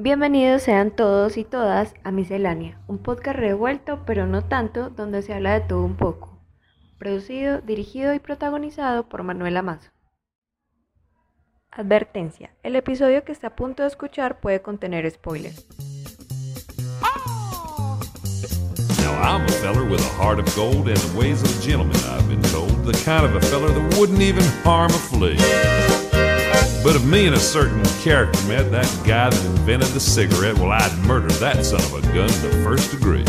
Bienvenidos sean todos y todas a Miscelánea, un podcast revuelto pero no tanto, donde se habla de todo un poco. Producido, dirigido y protagonizado por Manuela Mazo. Advertencia, el episodio que está a punto de escuchar puede contener spoilers. Now, I'm a feller with a heart of gold and the ways of a gentleman, I've been told. The kind of a feller that wouldn't even harm a flea. But if me and a certain character met, that guy that invented the cigarette, well, I'd murder that son of a gun in the first degree.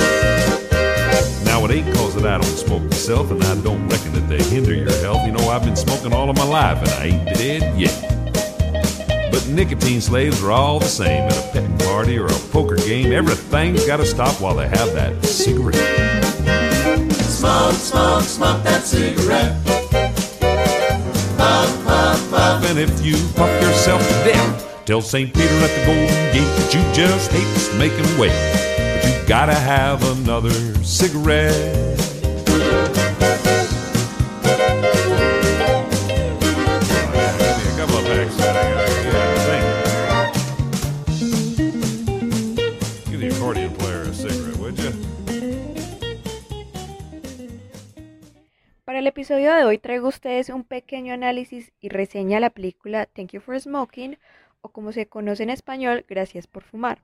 Now, it ain't cause that I don't smoke myself, and I don't reckon that they hinder your health. You know, I've been smoking all of my life, and I ain't dead yet. But nicotine slaves are all the same. At a petting party or a poker game, everything's gotta stop while they have that cigarette. Smoke, smoke, smoke that cigarette. Puff. And if you puff yourself to death, tell St. Peter at the Golden Gate that you just hate making way. But you gotta have another cigarette. El episodio de hoy traigo a ustedes un pequeño análisis y reseña de la película Thank You for Smoking o como se conoce en español, Gracias por Fumar.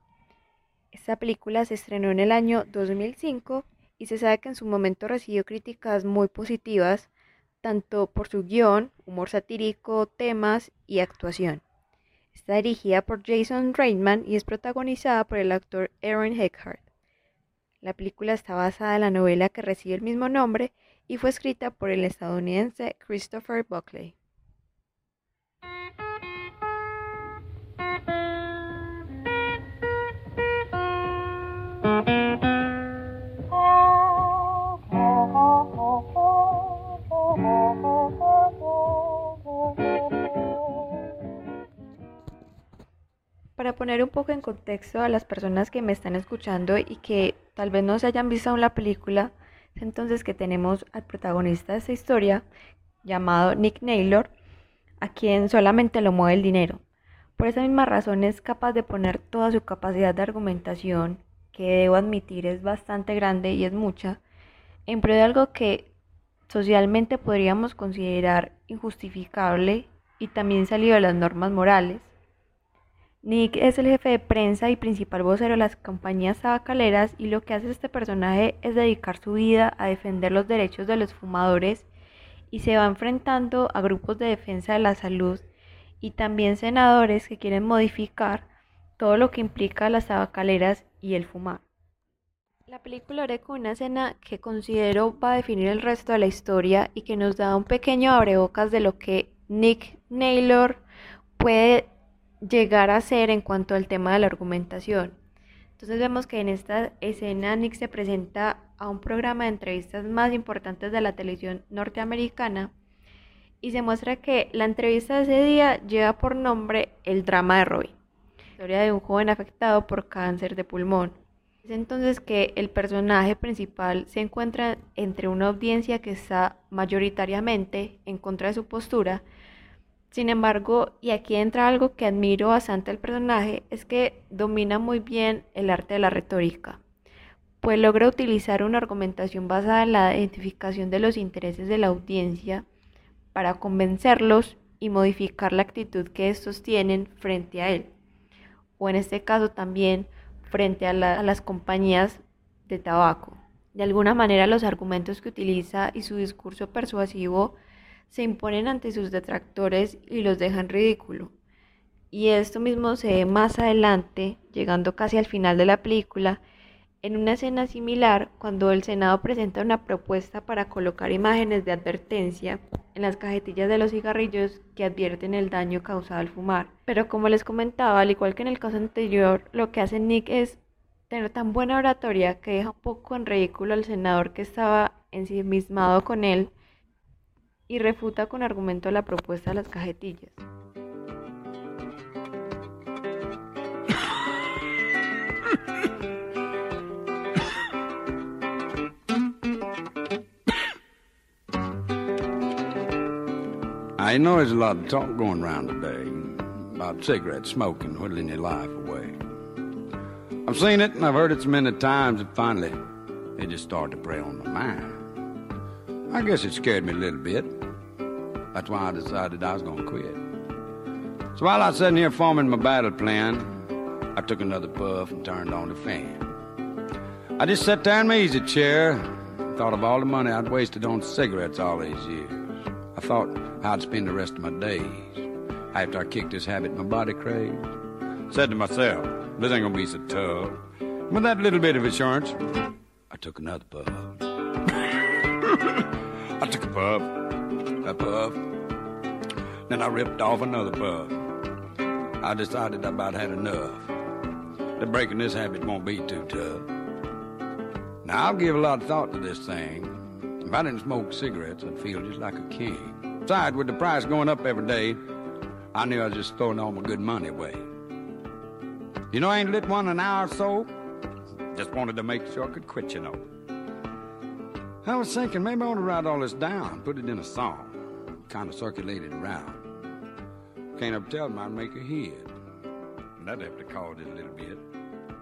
Esta película se estrenó en el año 2005 y se sabe que en su momento recibió críticas muy positivas, tanto por su guion, humor satírico, temas y actuación. Está dirigida por Jason Reitman y es protagonizada por el actor Aaron Eckhart. La película está basada en la novela que recibe el mismo nombre y fue escrita por el estadounidense Christopher Buckley. Para poner un poco en contexto a las personas que me están escuchando y que tal vez no se hayan visto aún la película, es entonces que tenemos al protagonista de esta historia, llamado Nick Naylor, a quien solamente lo mueve el dinero. Por esa misma razón es capaz de poner toda su capacidad de argumentación, que debo admitir es bastante grande y es mucha, en pro de algo que socialmente podríamos considerar injustificable y también salido de las normas morales. Nick es el jefe de prensa y principal vocero de las compañías tabacaleras y lo que hace este personaje es dedicar su vida a defender los derechos de los fumadores y se va enfrentando a grupos de defensa de la salud y también senadores que quieren modificar todo lo que implica las tabacaleras y el fumar. La película abre con una escena que considero va a definir el resto de la historia y que nos da un pequeño abrebocas de lo que Nick Naylor puede llegar a ser en cuanto al tema de la argumentación. Entonces vemos que en esta escena Nick se presenta a un programa de entrevistas más importantes de la televisión norteamericana y se muestra que la entrevista de ese día lleva por nombre El drama de Roy, historia de un joven afectado por cáncer de pulmón. Es entonces que el personaje principal se encuentra entre una audiencia que está mayoritariamente en contra de su postura, sin embargo, y aquí entra algo que admiro bastante al personaje, es que domina muy bien el arte de la retórica, pues logra utilizar una argumentación basada en la identificación de los intereses de la audiencia para convencerlos y modificar la actitud que estos tienen frente a él, o en este caso también frente a, a las compañías de tabaco. De alguna manera los argumentos que utiliza y su discurso persuasivo se imponen ante sus detractores y los dejan ridículo. Y esto mismo se ve más adelante, llegando casi al final de la película, en una escena similar cuando el Senado presenta una propuesta para colocar imágenes de advertencia en las cajetillas de los cigarrillos que advierten el daño causado al fumar. Pero como les comentaba, al igual que en el caso anterior, lo que hace Nick es tener tan buena oratoria que deja un poco en ridículo al senador que estaba ensimismado con él y refuta con argumento la propuesta de las cajetillas. I know there's a lot of talk going around today about cigarette smoking whittling your life away. I've seen it and I've heard it so many times that finally it just started to prey on my mind. I guess it scared me a little bit. That's why I decided I was going to quit. So while I was sitting here forming my battle plan, I took another puff and turned on the fan. I just sat there in my easy chair, thought of all the money I'd wasted on cigarettes all these years. I thought how I'd spend the rest of my days after I kicked this habit my body craved. Said to myself, this ain't gonna be so tough. With that little bit of assurance, I took another puff. I took a puff, a puff, then I ripped off another puff. I decided I about had enough. The breaking this habit won't be too tough. Now, I'll give a lot of thought to this thing. If I didn't smoke cigarettes, I'd feel just like a king. Besides, with the price going up every day, I knew I was just throwing all my good money away. You know, I ain't lit one an hour or so. Just wanted to make sure I could quit, you know. I was thinking maybe I ought to write all this down, put it in a song, kind of circulate it around. Can't ever tell I'd make a hit. And that'd have to cause it a little bit.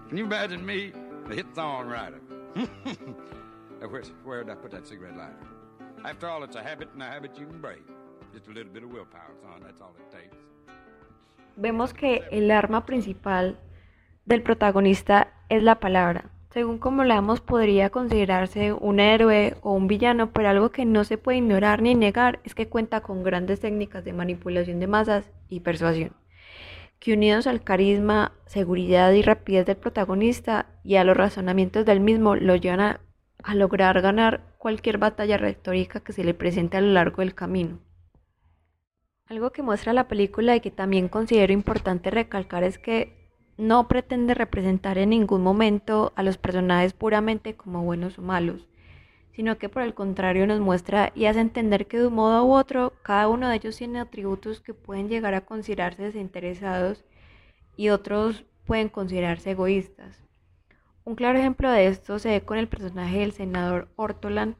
Can you imagine me, the hit songwriter? Where's, where'd I put that cigarette lighter? After all, it's a habit and a habit you can break. Just a little bit of willpower, son. That's all it takes. Vemos que el arma principal del protagonista es la palabra. Según como leamos, podría considerarse un héroe o un villano, pero algo que no se puede ignorar ni negar es que cuenta con grandes técnicas de manipulación de masas y persuasión, que unidos al carisma, seguridad y rapidez del protagonista y a los razonamientos del mismo, lo llevan a, a lograr ganar cualquier batalla retórica que se le presente a lo largo del camino. Algo que muestra la película y que también considero importante recalcar es que no pretende representar en ningún momento a los personajes puramente como buenos o malos, sino que por el contrario nos muestra y hace entender que de un modo u otro cada uno de ellos tiene atributos que pueden llegar a considerarse desinteresados y otros pueden considerarse egoístas. Un claro ejemplo de esto se ve con el personaje del senador Ortolan,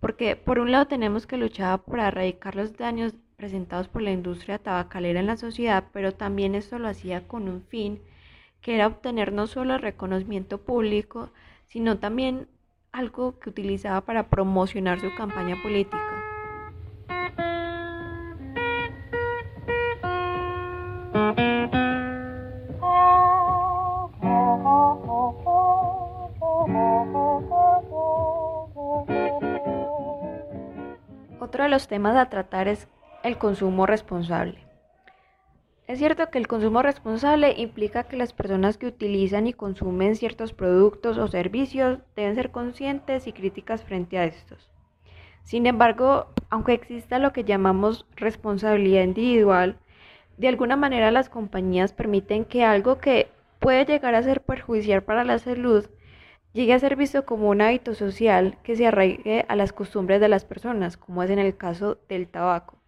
porque por un lado tenemos que luchar para erradicar los daños presentados por la industria tabacalera en la sociedad, pero también esto lo hacía con un fin, que era obtener no solo reconocimiento público, sino también algo que utilizaba para promocionar su campaña política. Otro de los temas a tratar es el consumo responsable. Es cierto que el consumo responsable implica que las personas que utilizan y consumen ciertos productos o servicios deben ser conscientes y críticas frente a estos. Sin embargo, aunque exista lo que llamamos responsabilidad individual, de alguna manera las compañías permiten que algo que puede llegar a ser perjudicial para la salud llegue a ser visto como un hábito social que se arraigue a las costumbres de las personas, como es en el caso del tabaco.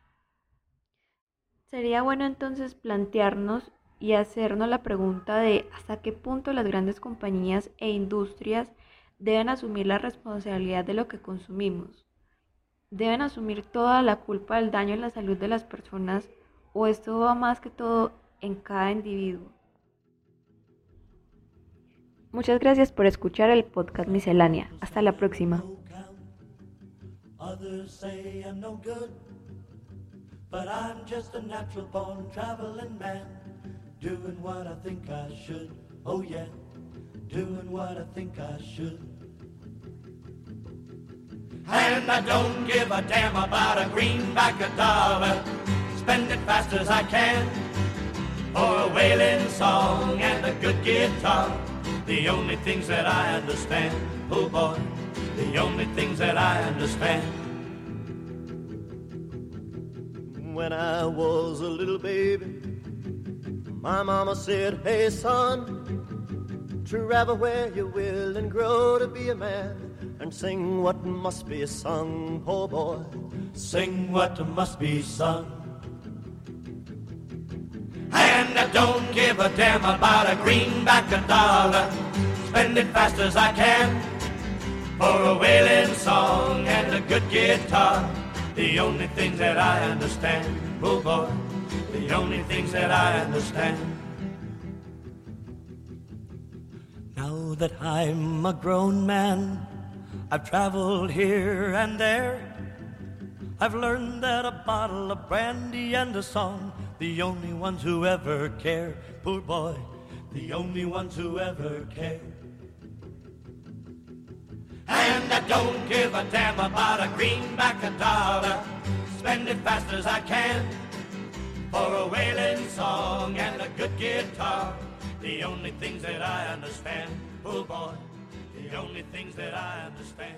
Sería bueno entonces plantearnos y hacernos la pregunta de hasta qué punto las grandes compañías e industrias deben asumir la responsabilidad de lo que consumimos. Deben asumir toda la culpa del daño en la salud de las personas o esto va más que todo en cada individuo. Muchas gracias por escuchar el podcast Miscelánea. Hasta la próxima. But I'm just a natural born traveling man, doing what I think I should. Oh yeah, doing what I think I should. And I don't give a damn about a greenback a dollar. Spend it fast as I can for a wailing song and a good guitar. The only things that I understand, oh boy, the only things that I understand. When I was a little baby. My mama said, Hey, son, travel where you will and grow to be a man and sing what must be sung, poor boy. Sing what must be sung. And I don't give a damn about a greenback a dollar. Spend it fast as I can for a wailing song and a good guitar. The only things that I understand, oh boy, the only things that I understand. Now that I'm a grown man, I've traveled here and there. I've learned that a bottle of brandy and a song, the only ones who ever care. Poor boy, the only ones who ever care. And I don't give a damn about a greenback a dollar. Spend it fast as I can for a wailing song and a good guitar. The only things that I understand, oh boy, the only things that I understand.